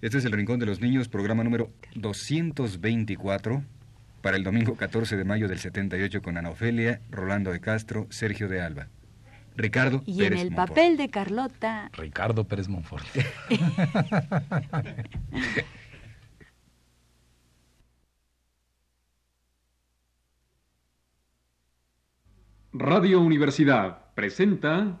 Este es el Rincón de los Niños, programa número 224 para el domingo 14 de mayo del 78 con Ana Ofelia, Rolando de Castro, Sergio de Alba. Ricardo Y Pérez en el Monfort. papel de Carlota. Ricardo Pérez Monfort. Radio Universidad presenta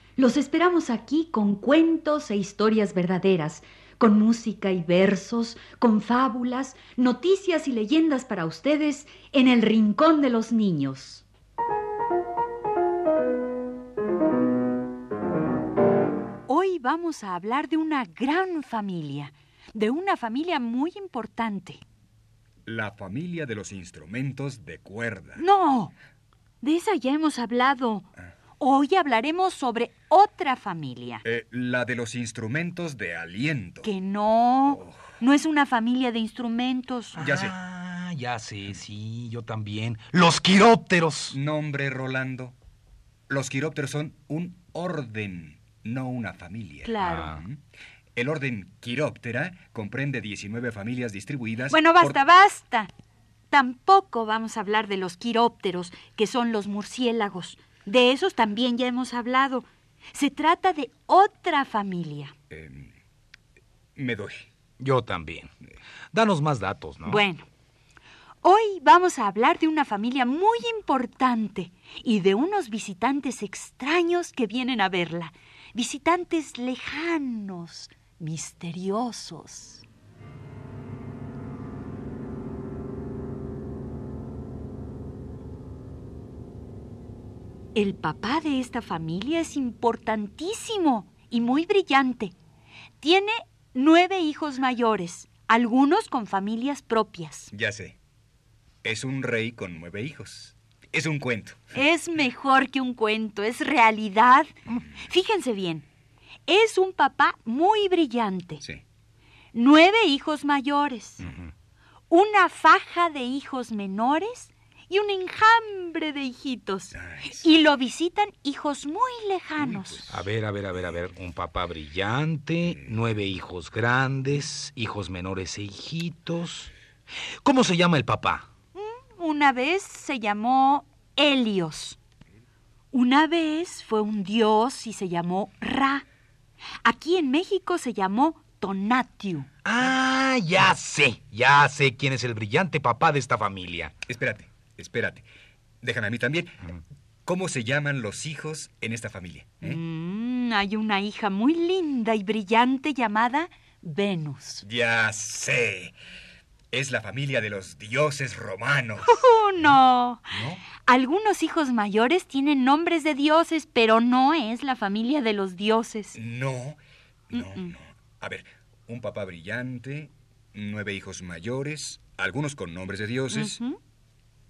los esperamos aquí con cuentos e historias verdaderas, con música y versos, con fábulas, noticias y leyendas para ustedes en el Rincón de los Niños. Hoy vamos a hablar de una gran familia, de una familia muy importante. La familia de los instrumentos de cuerda. No, de esa ya hemos hablado. Hoy hablaremos sobre otra familia. Eh, la de los instrumentos de aliento. Que no, no es una familia de instrumentos. Ya sé. Ah, ya sé, sí, yo también. Los quirópteros. Nombre, Rolando. Los quirópteros son un orden, no una familia. Claro. Ah. El orden Quiróptera comprende 19 familias distribuidas. Bueno, por- basta, basta. Tampoco vamos a hablar de los quirópteros, que son los murciélagos. De esos también ya hemos hablado. Se trata de otra familia. Em, me doy. Yo también. Danos más datos, ¿no? Bueno, hoy vamos a hablar de una familia muy importante y de unos visitantes extraños que vienen a verla. Visitantes lejanos, misteriosos. El papá de esta familia es importantísimo y muy brillante. Tiene nueve hijos mayores, algunos con familias propias. Ya sé. Es un rey con nueve hijos. Es un cuento. Es mejor que un cuento, es realidad. Fíjense bien, es un papá muy brillante. Sí. Nueve hijos mayores, una faja de hijos menores y un enjambre de hijitos. Ay, sí. Y lo visitan hijos muy lejanos. A ver, a ver, a ver, a ver. Un papá brillante, nueve hijos grandes, hijos menores e hijitos. ¿Cómo se llama el papá? Una vez se llamó Helios. Una vez fue un dios y se llamó Ra. Aquí en México se llamó Tonatiuh. Ah, ya sé, ya sé quién es el brillante papá de esta familia. Espérate, espérate. Déjame a mí también. ¿Cómo se llaman los hijos en esta familia? eh? Mm, hay una hija muy linda y brillante llamada Venus. Ya sé. Es la familia de los dioses romanos. ¡Oh, no! ¿No? Algunos hijos mayores tienen nombres de dioses, pero no es la familia de los dioses. No, no, no. A ver, un papá brillante, nueve hijos mayores, algunos con nombres de dioses.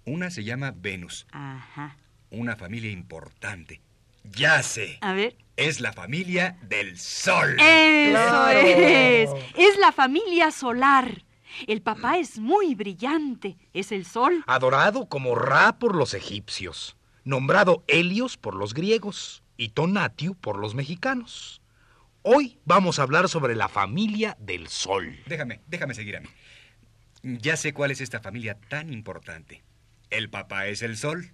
Una se llama Venus, Ajá. una familia importante. Ya sé. A ver. Es la familia del Sol. Eso es. Es la familia solar. El papá es muy brillante. Es el sol. Adorado como Ra por los egipcios, nombrado Helios por los griegos y Tonatiuh por los mexicanos. Hoy vamos a hablar sobre la familia del Sol. Déjame, déjame seguir a mí. Ya sé cuál es esta familia tan importante. El papá es el Sol,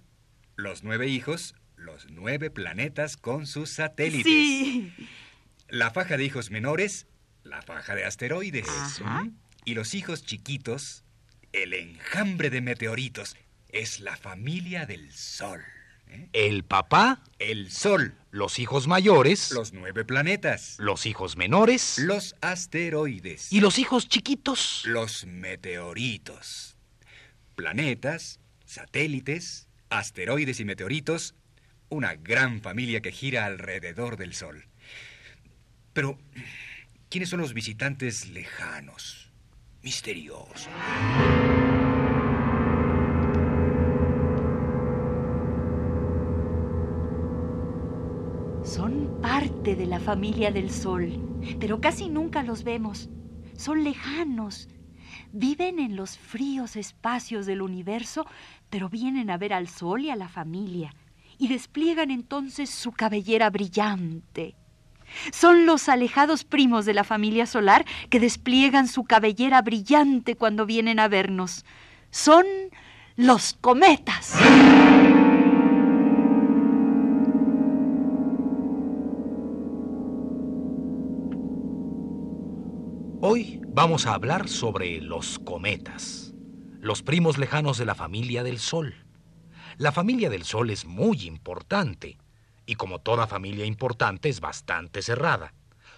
los nueve hijos, los nueve planetas con sus satélites. Sí. La faja de hijos menores, la faja de asteroides. Ajá. Y los hijos chiquitos, el enjambre de meteoritos. Es la familia del Sol. ¿eh? El papá, El Sol, los hijos mayores, los nueve planetas, los hijos menores los asteroides y los hijos chiquitos. los meteoritos. Planetas, satélites, asteroides y meteoritos, una gran familia que gira alrededor del Sol. Pero, ¿quiénes son los visitantes lejanos, misteriosos? Son parte de la familia del Sol, pero casi nunca los vemos. Son lejanos. Viven en los fríos espacios del universo, pero vienen a ver al Sol y a la familia, y despliegan entonces su cabellera brillante. Son los alejados primos de la familia solar que despliegan su cabellera brillante cuando vienen a vernos. Son los cometas. Hoy vamos a hablar sobre los cometas, los primos lejanos de la familia del Sol. La familia del Sol es muy importante y como toda familia importante es bastante cerrada.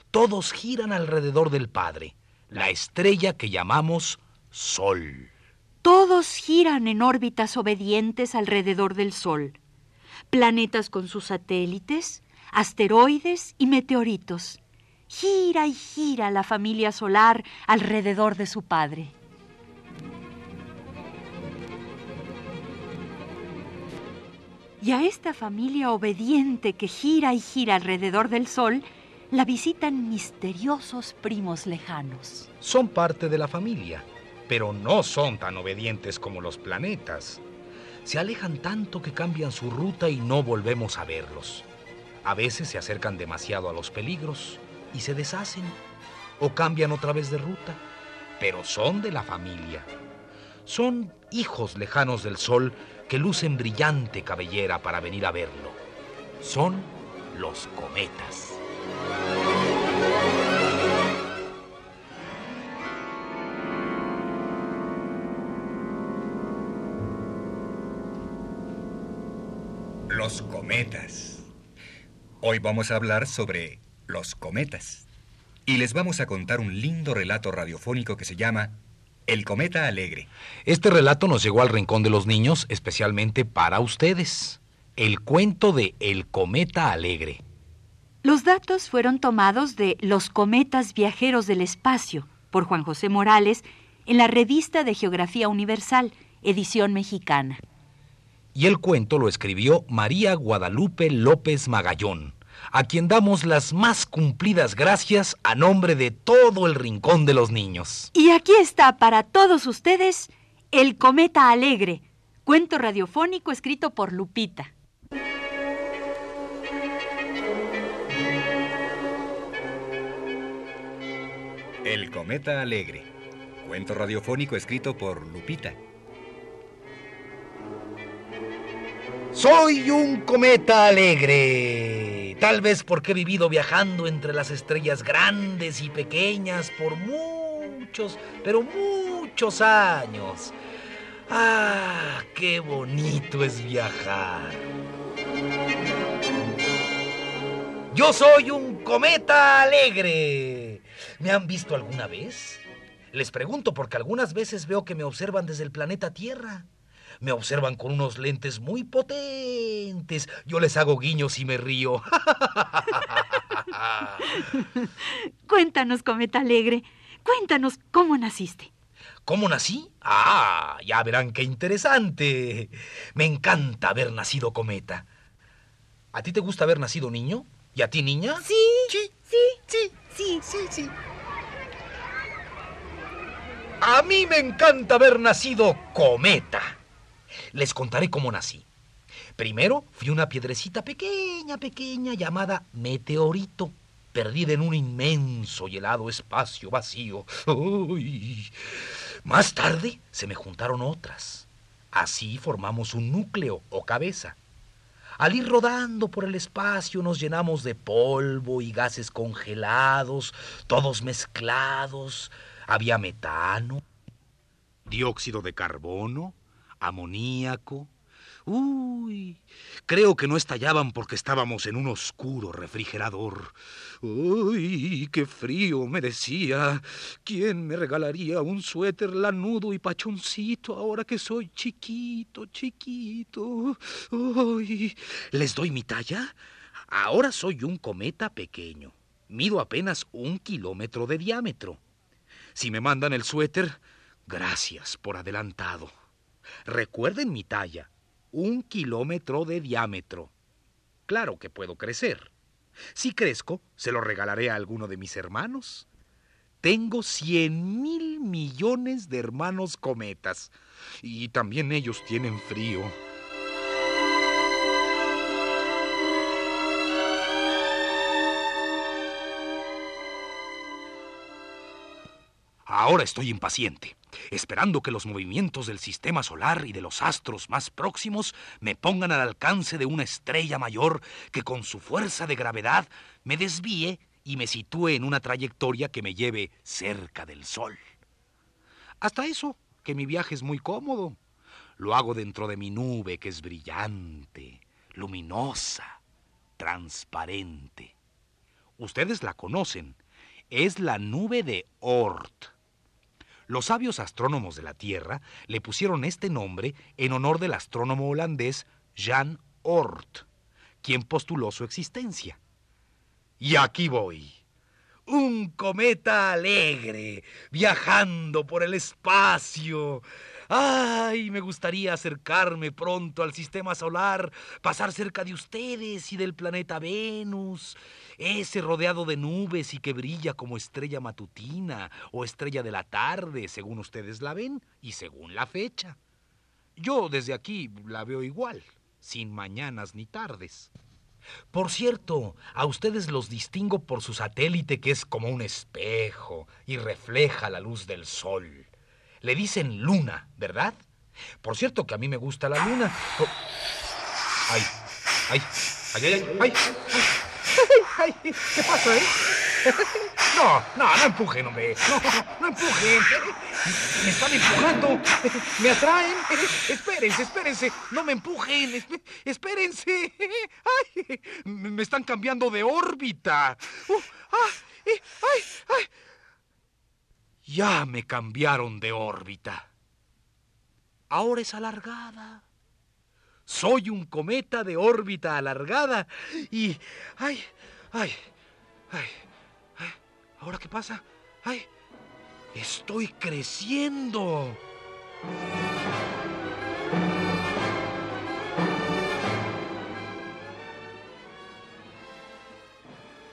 Todos giran alrededor del Padre, la estrella que llamamos Sol. Todos giran en órbitas obedientes alrededor del Sol. Planetas con sus satélites, asteroides y meteoritos. Gira y gira la familia solar alrededor de su padre. Y a esta familia obediente que gira y gira alrededor del Sol, la visitan misteriosos primos lejanos. Son parte de la familia, pero no son tan obedientes como los planetas. Se alejan tanto que cambian su ruta y no volvemos a verlos. A veces se acercan demasiado a los peligros y se deshacen o cambian otra vez de ruta, pero son de la familia. Son hijos lejanos del sol que lucen brillante cabellera para venir a verlo. Son los cometas. Los cometas. Hoy vamos a hablar sobre los cometas. Y les vamos a contar un lindo relato radiofónico que se llama El cometa alegre. Este relato nos llegó al Rincón de los Niños especialmente para ustedes. El cuento de El cometa alegre. Los datos fueron tomados de Los cometas viajeros del espacio por Juan José Morales en la revista de Geografía Universal, edición mexicana. Y el cuento lo escribió María Guadalupe López Magallón a quien damos las más cumplidas gracias a nombre de todo el Rincón de los Niños. Y aquí está para todos ustedes El Cometa Alegre, cuento radiofónico escrito por Lupita. El Cometa Alegre, cuento radiofónico escrito por Lupita. Soy un cometa alegre Tal vez porque he vivido viajando entre las estrellas grandes y pequeñas por muchos, pero muchos años. ¡Ah, qué bonito es viajar! Yo soy un cometa alegre. ¿Me han visto alguna vez? Les pregunto porque algunas veces veo que me observan desde el planeta Tierra. Me observan con unos lentes muy potentes. Yo les hago guiños y me río. Cuéntanos, Cometa Alegre. Cuéntanos cómo naciste. ¿Cómo nací? Ah, ya verán qué interesante. Me encanta haber nacido cometa. ¿A ti te gusta haber nacido niño? ¿Y a ti niña? Sí. Sí. Sí. Sí. Sí. Sí. sí. A mí me encanta haber nacido cometa. Les contaré cómo nací. Primero fui una piedrecita pequeña, pequeña, llamada meteorito, perdida en un inmenso y helado espacio vacío. Más tarde se me juntaron otras. Así formamos un núcleo o cabeza. Al ir rodando por el espacio nos llenamos de polvo y gases congelados, todos mezclados. Había metano, dióxido de carbono, amoníaco. Uy, creo que no estallaban porque estábamos en un oscuro refrigerador. Uy, qué frío me decía. ¿Quién me regalaría un suéter lanudo y pachoncito ahora que soy chiquito, chiquito? Uy, ¿les doy mi talla? Ahora soy un cometa pequeño. Mido apenas un kilómetro de diámetro. Si me mandan el suéter, gracias por adelantado. Recuerden mi talla, un kilómetro de diámetro. Claro que puedo crecer. Si crezco, se lo regalaré a alguno de mis hermanos. Tengo cien mil millones de hermanos cometas. Y también ellos tienen frío. Ahora estoy impaciente, esperando que los movimientos del sistema solar y de los astros más próximos me pongan al alcance de una estrella mayor que con su fuerza de gravedad me desvíe y me sitúe en una trayectoria que me lleve cerca del Sol. Hasta eso, que mi viaje es muy cómodo. Lo hago dentro de mi nube que es brillante, luminosa, transparente. Ustedes la conocen. Es la nube de Oort. Los sabios astrónomos de la Tierra le pusieron este nombre en honor del astrónomo holandés Jan Oort, quien postuló su existencia. Y aquí voy. Un cometa alegre, viajando por el espacio. Ay, me gustaría acercarme pronto al sistema solar, pasar cerca de ustedes y del planeta Venus, ese rodeado de nubes y que brilla como estrella matutina o estrella de la tarde, según ustedes la ven y según la fecha. Yo desde aquí la veo igual, sin mañanas ni tardes. Por cierto, a ustedes los distingo por su satélite que es como un espejo y refleja la luz del sol. Le dicen luna, ¿verdad? Por cierto que a mí me gusta la luna. Ay, ay, ay, ay, ay, ¿qué pasa, eh? No, no, no empujen, hombre. No, no, empujen. Me están empujando. Me atraen. Espérense, espérense. No me empujen. Espérense. Ay, me están cambiando de órbita. Ay, ay, ay. Ya me cambiaron de órbita. Ahora es alargada. Soy un cometa de órbita alargada y... ¡Ay! ¡Ay! ¡Ay! ¿Ahora qué pasa? ¡Ay! ¡Estoy creciendo!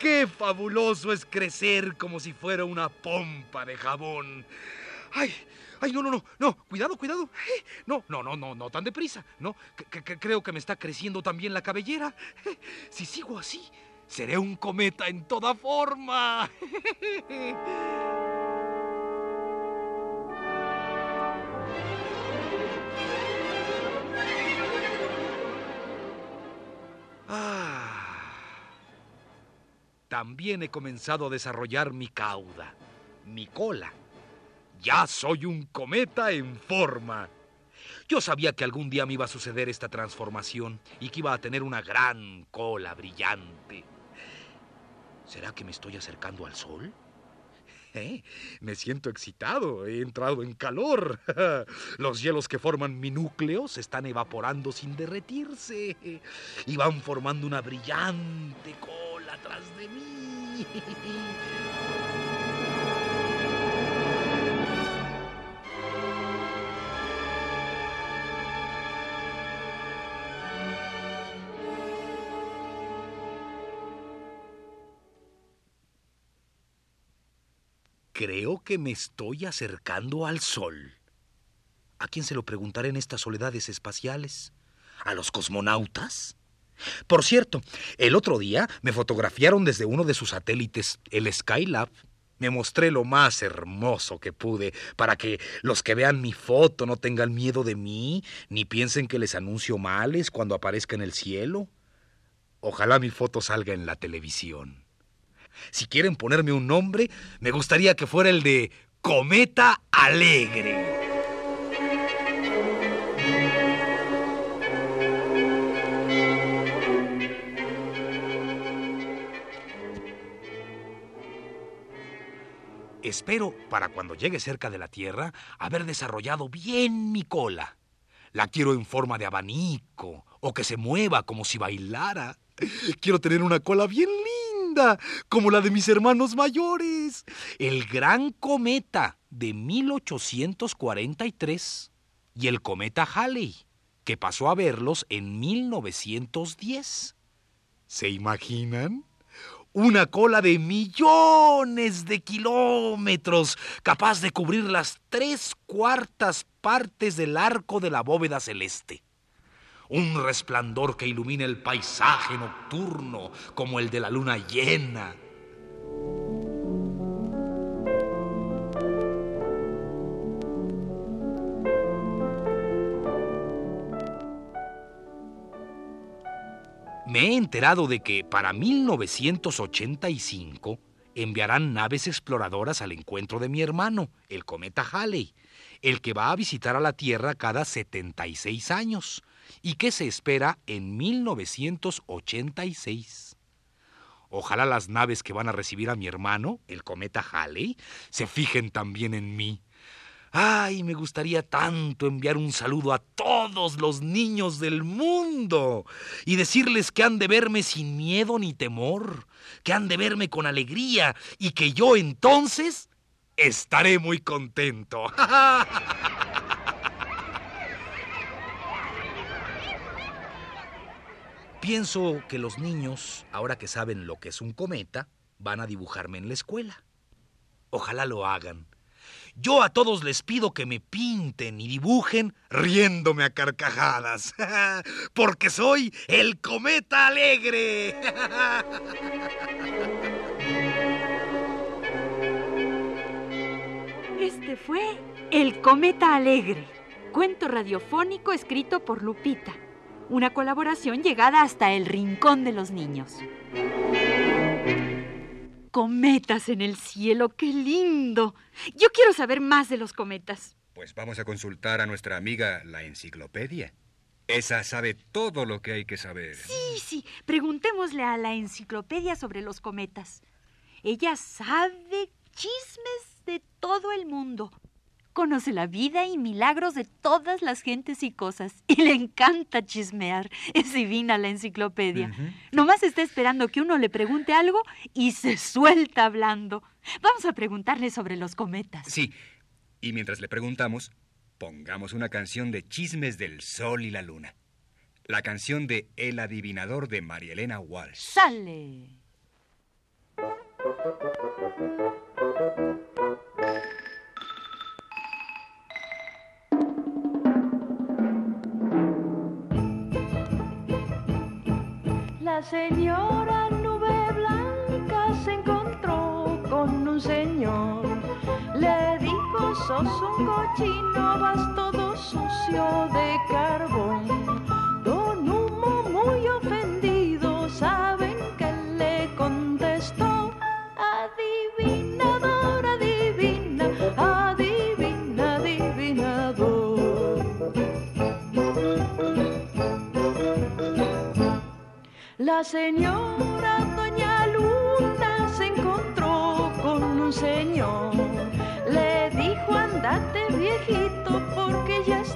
¡Qué fabuloso es crecer como si fuera una pompa de jabón! ¡Ay! ¡Ay, no, no, no! ¡No! ¡Cuidado, cuidado! No, no, no, no, no tan deprisa. No, creo que me está creciendo también la cabellera. Si sigo así, seré un cometa en toda forma. también he comenzado a desarrollar mi cauda, mi cola. Ya soy un cometa en forma. Yo sabía que algún día me iba a suceder esta transformación y que iba a tener una gran cola brillante. ¿Será que me estoy acercando al sol? ¿Eh? Me siento excitado, he entrado en calor. Los hielos que forman mi núcleo se están evaporando sin derretirse y van formando una brillante cola atrás de mí. Creo que me estoy acercando al sol. ¿A quién se lo preguntaré en estas soledades espaciales? ¿A los cosmonautas? Por cierto, el otro día me fotografiaron desde uno de sus satélites, el Skylab. Me mostré lo más hermoso que pude para que los que vean mi foto no tengan miedo de mí, ni piensen que les anuncio males cuando aparezca en el cielo. Ojalá mi foto salga en la televisión. Si quieren ponerme un nombre, me gustaría que fuera el de Cometa Alegre. Espero, para cuando llegue cerca de la Tierra, haber desarrollado bien mi cola. La quiero en forma de abanico o que se mueva como si bailara. Quiero tener una cola bien linda como la de mis hermanos mayores. El gran cometa de 1843 y el cometa Halley, que pasó a verlos en 1910. ¿Se imaginan? Una cola de millones de kilómetros, capaz de cubrir las tres cuartas partes del arco de la bóveda celeste un resplandor que ilumina el paisaje nocturno como el de la luna llena. Me he enterado de que para 1985 enviarán naves exploradoras al encuentro de mi hermano, el cometa Halley, el que va a visitar a la Tierra cada 76 años y que se espera en 1986. Ojalá las naves que van a recibir a mi hermano, el cometa Halley, se fijen también en mí. Ay, me gustaría tanto enviar un saludo a todos los niños del mundo y decirles que han de verme sin miedo ni temor, que han de verme con alegría y que yo entonces estaré muy contento. Pienso que los niños, ahora que saben lo que es un cometa, van a dibujarme en la escuela. Ojalá lo hagan. Yo a todos les pido que me pinten y dibujen riéndome a carcajadas, porque soy el cometa alegre. Este fue El cometa alegre, cuento radiofónico escrito por Lupita una colaboración llegada hasta el rincón de los niños. Cometas en el cielo, qué lindo. Yo quiero saber más de los cometas. Pues vamos a consultar a nuestra amiga la enciclopedia. Esa sabe todo lo que hay que saber. Sí, sí. Preguntémosle a la enciclopedia sobre los cometas. Ella sabe chismes de todo el mundo conoce la vida y milagros de todas las gentes y cosas. Y le encanta chismear. Es divina la enciclopedia. Nomás está esperando que uno le pregunte algo y se suelta hablando. Vamos a preguntarle sobre los cometas. Sí. Y mientras le preguntamos, pongamos una canción de chismes del sol y la luna. La canción de El adivinador de María Elena Walsh. ¡Sale! La señora nube blanca se encontró con un señor. Le dijo, sos un cochino, vas todo sucio de carbón. La señora Doña Luna se encontró con un señor. Le dijo, andate viejito porque ya es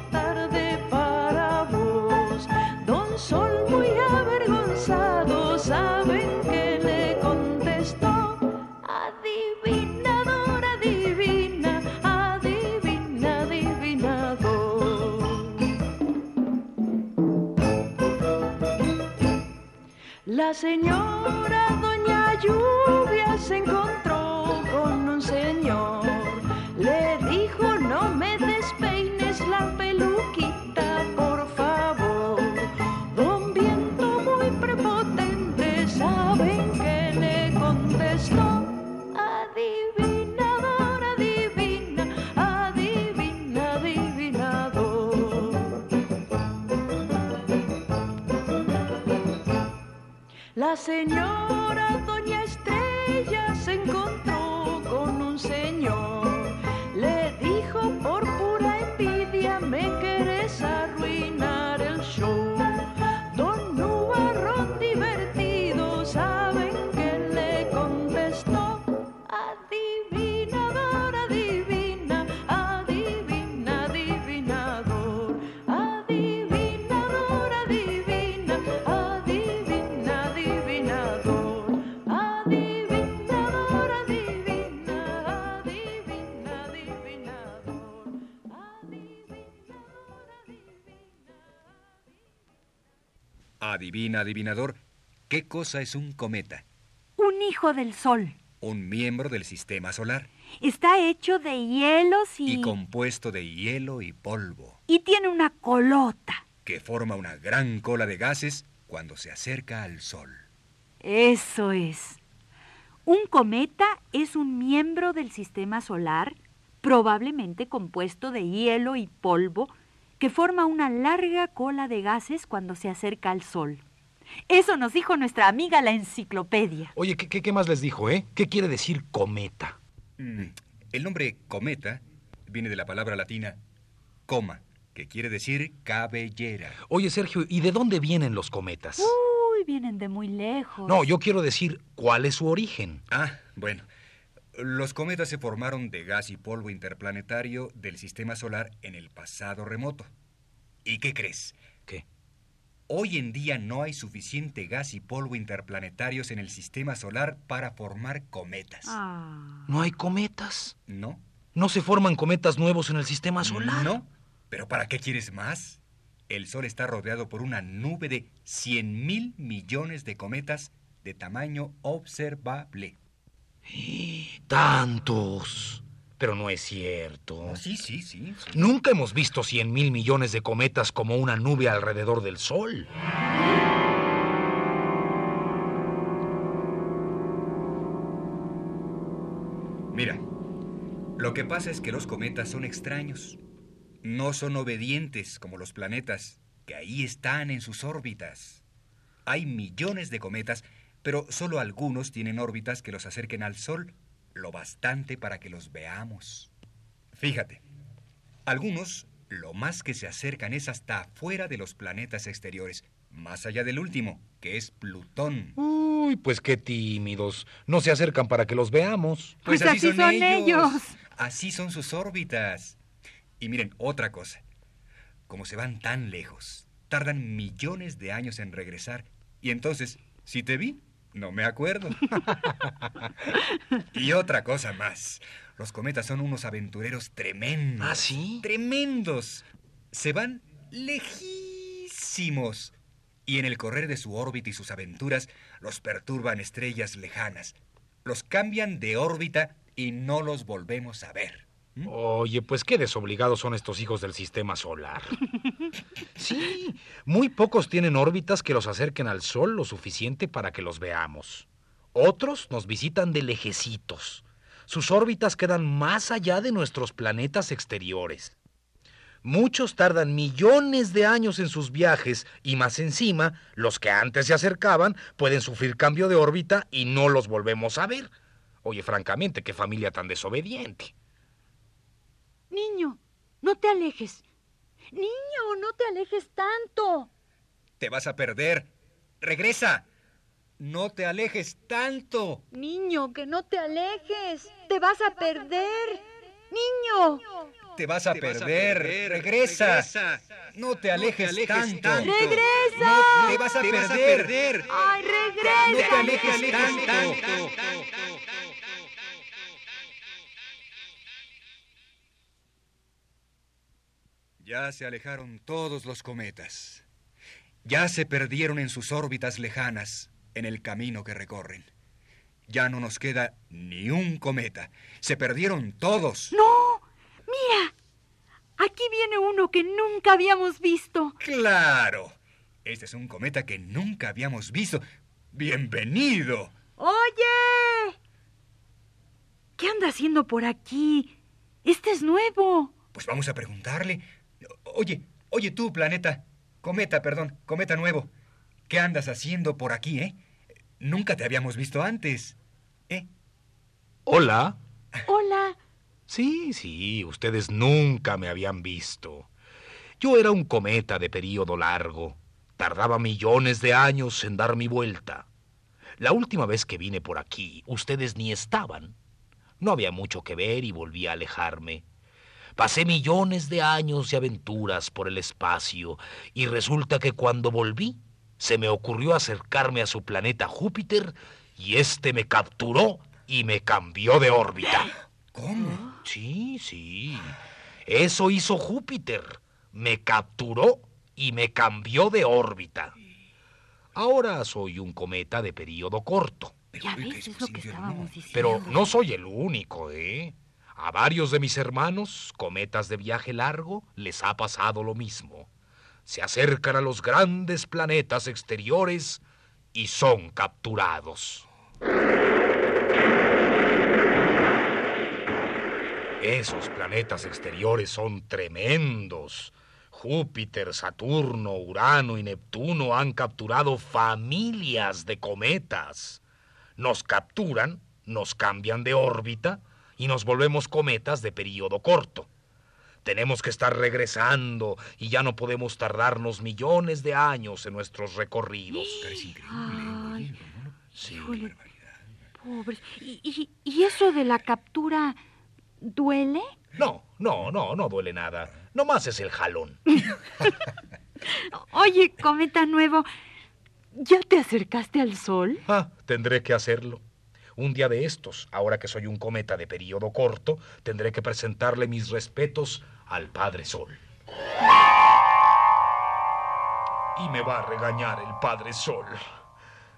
La señora Doña Lluvia se encontró con un señor. La señora Doña Estrella se encontró Adivina, adivinador, ¿qué cosa es un cometa? Un hijo del sol. Un miembro del sistema solar Está hecho de hielos y... y compuesto de hielo y polvo, y tiene una colota. que forma una gran cola de gases cuando se acerca al Sol. Eso es. Un cometa es un miembro del sistema solar, probablemente compuesto de hielo y polvo, que forma una larga cola de gases cuando se acerca al Sol. Eso nos dijo nuestra amiga la enciclopedia. Oye, ¿qué, qué, qué más les dijo, eh? ¿Qué quiere decir cometa? Mm, El nombre cometa viene de la palabra latina coma, que quiere decir cabellera. Oye, Sergio, ¿y de dónde vienen los cometas? Uy, vienen de muy lejos. No, yo quiero decir, ¿cuál es su origen? Ah, bueno. Los cometas se formaron de gas y polvo interplanetario del sistema solar en el pasado remoto. ¿Y qué crees? ¿Qué? Hoy en día no hay suficiente gas y polvo interplanetarios en el sistema solar para formar cometas. Ah. ¿No hay cometas? ¿No? ¿No se forman cometas nuevos en el sistema solar? No. ¿Pero para qué quieres más? El Sol está rodeado por una nube de 100 mil millones de cometas de tamaño observable. ¡Tantos! Pero no es cierto. Oh, sí, sí, sí. sí. Nunca hemos visto 100 mil millones de cometas como una nube alrededor del Sol. Mira, lo que pasa es que los cometas son extraños. No son obedientes como los planetas, que ahí están en sus órbitas. Hay millones de cometas, pero solo algunos tienen órbitas que los acerquen al Sol lo bastante para que los veamos. Fíjate, algunos lo más que se acercan es hasta afuera de los planetas exteriores, más allá del último, que es Plutón. Uy, pues qué tímidos. No se acercan para que los veamos. Pues así son ellos. Así son sus órbitas. Y miren, otra cosa. Como se van tan lejos, tardan millones de años en regresar. Y entonces, si te vi, no me acuerdo. y otra cosa más. Los cometas son unos aventureros tremendos. ¿Ah, sí? Tremendos. Se van lejísimos. Y en el correr de su órbita y sus aventuras, los perturban estrellas lejanas. Los cambian de órbita y no los volvemos a ver. Oye, pues qué desobligados son estos hijos del sistema solar. Sí, muy pocos tienen órbitas que los acerquen al Sol lo suficiente para que los veamos. Otros nos visitan de lejecitos. Sus órbitas quedan más allá de nuestros planetas exteriores. Muchos tardan millones de años en sus viajes y más encima, los que antes se acercaban pueden sufrir cambio de órbita y no los volvemos a ver. Oye, francamente, qué familia tan desobediente. Niño, no te alejes. Niño, no te alejes tanto. Te vas a perder. Regresa. No te alejes tanto. Niño, que no te alejes. Te vas a perder. Niño. Te vas a, perder. Regresa. No te alejes, tanto. ¡Regresa! No, te vas a perder. ¡Ay, regresa! No te alejes tanto. Ya se alejaron todos los cometas. Ya se perdieron en sus órbitas lejanas, en el camino que recorren. Ya no nos queda ni un cometa. Se perdieron todos. ¡No! ¡Mira! Aquí viene uno que nunca habíamos visto. ¡Claro! Este es un cometa que nunca habíamos visto. ¡Bienvenido! ¡Oye! ¿Qué anda haciendo por aquí? Este es nuevo. Pues vamos a preguntarle. Oye, oye tú, planeta. Cometa, perdón, cometa nuevo. ¿Qué andas haciendo por aquí, eh? Nunca te habíamos visto antes. ¿Eh? Hola. Hola. Sí, sí, ustedes nunca me habían visto. Yo era un cometa de período largo. Tardaba millones de años en dar mi vuelta. La última vez que vine por aquí, ustedes ni estaban. No había mucho que ver y volví a alejarme. Pasé millones de años de aventuras por el espacio y resulta que cuando volví, se me ocurrió acercarme a su planeta Júpiter y este me capturó y me cambió de órbita. ¿Cómo? Sí, sí. Eso hizo Júpiter. Me capturó y me cambió de órbita. Ahora soy un cometa de período corto. Pero Ya ves, es lo que estábamos ¿no? diciendo. Pero no soy el único, ¿eh? A varios de mis hermanos, cometas de viaje largo, les ha pasado lo mismo. Se acercan a los grandes planetas exteriores y son capturados. Esos planetas exteriores son tremendos. Júpiter, Saturno, Urano y Neptuno han capturado familias de cometas. Nos capturan, nos cambian de órbita y nos volvemos cometas de periodo corto. Tenemos que estar regresando y ya no podemos tardarnos millones de años en nuestros recorridos. Es increíble. Sí. Híjole. ¿Y, y, y eso de la captura duele? No, no, no, no duele nada. Nomás es el jalón. Oye, cometa nuevo, ¿ya te acercaste al sol? Ah, tendré que hacerlo. Un día de estos, ahora que soy un cometa de periodo corto, tendré que presentarle mis respetos al Padre Sol. Y me va a regañar el Padre Sol.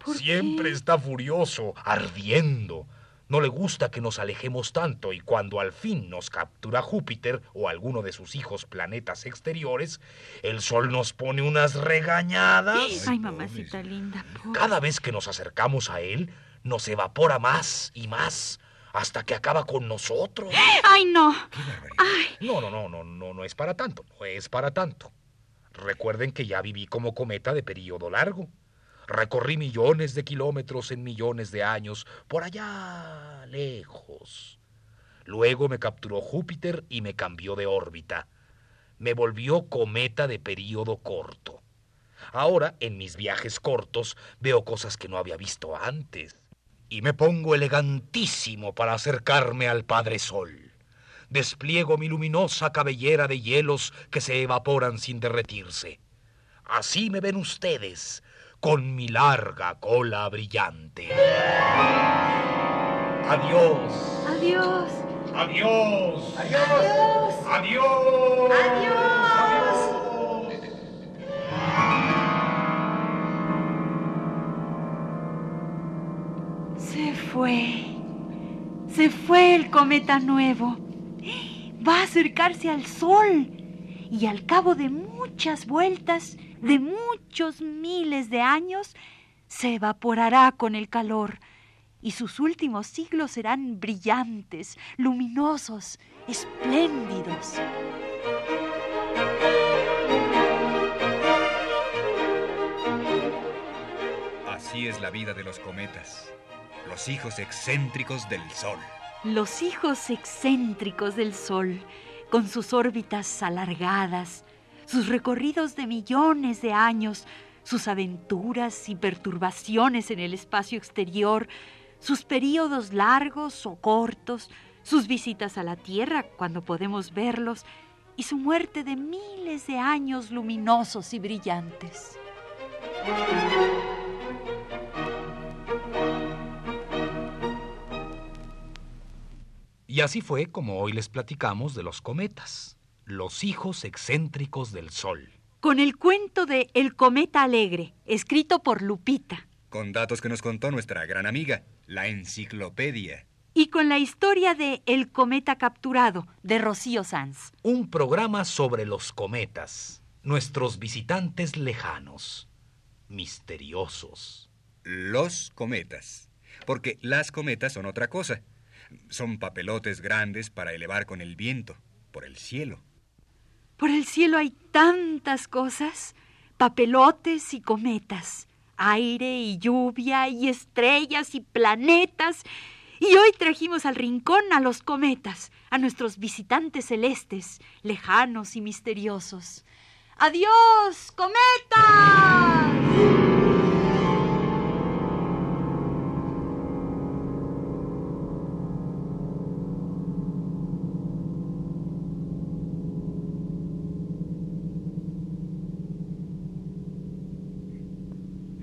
¿Por Siempre qué? está furioso, ardiendo. No le gusta que nos alejemos tanto y cuando al fin nos captura Júpiter o alguno de sus hijos planetas exteriores, el Sol nos pone unas regañadas. Ay, mamacita linda. Cada vez que nos acercamos a él, nos evapora más y más hasta que acaba con nosotros. Ay, no. Barbaridad. No, no, no, no, no, no es para tanto, no es para tanto. Recuerden que ya viví como cometa de periodo largo. Recorrí millones de kilómetros en millones de años por allá lejos. Luego me capturó Júpiter y me cambió de órbita. Me volvió cometa de periodo corto. Ahora, en mis viajes cortos, veo cosas que no había visto antes. Y me pongo elegantísimo para acercarme al Padre Sol. Despliego mi luminosa cabellera de hielos que se evaporan sin derretirse. Así me ven ustedes, con mi larga cola brillante. Adiós. Adiós. Adiós. Adiós. Adiós. Adiós. Fue. Se fue el cometa nuevo. Va a acercarse al sol. Y al cabo de muchas vueltas, de muchos miles de años, se evaporará con el calor. Y sus últimos siglos serán brillantes, luminosos, espléndidos. Así es la vida de los cometas, los hijos excéntricos del Sol. Los hijos excéntricos del Sol, con sus órbitas alargadas, sus recorridos de millones de años, sus aventuras y perturbaciones en el espacio exterior, sus períodos largos o cortos, sus visitas a la Tierra cuando podemos verlos, y su muerte de miles de años luminosos y brillantes. Y así fue como hoy les platicamos de los cometas, los hijos excéntricos del Sol. Con el cuento de El cometa alegre, escrito por Lupita. Con datos que nos contó nuestra gran amiga, la enciclopedia. y con la historia de El cometa capturado de Rocío Sanz. Un programa sobre los cometas, nuestros visitantes lejanos, misteriosos. Los cometas. Porque las cometas son otra cosa. Son papelotes grandes para elevar con el viento, por el cielo. Por el cielo hay tantas cosas, papelotes y cometas, aire y lluvia y estrellas y planetas. Y hoy trajimos al rincón a los cometas, a nuestros visitantes celestes, lejanos y misteriosos. ¡Adiós, cometas!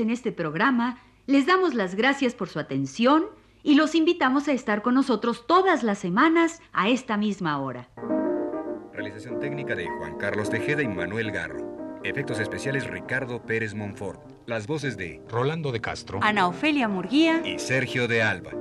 En este programa les damos las gracias por su atención y los invitamos a estar con nosotros todas las semanas a esta misma hora. Realización técnica de Juan Carlos Tejeda y Manuel Garro. Efectos especiales Ricardo Pérez Monfort. Las voces de Rolando de Castro. Ana Ofelia Murguía. y Sergio de Alba.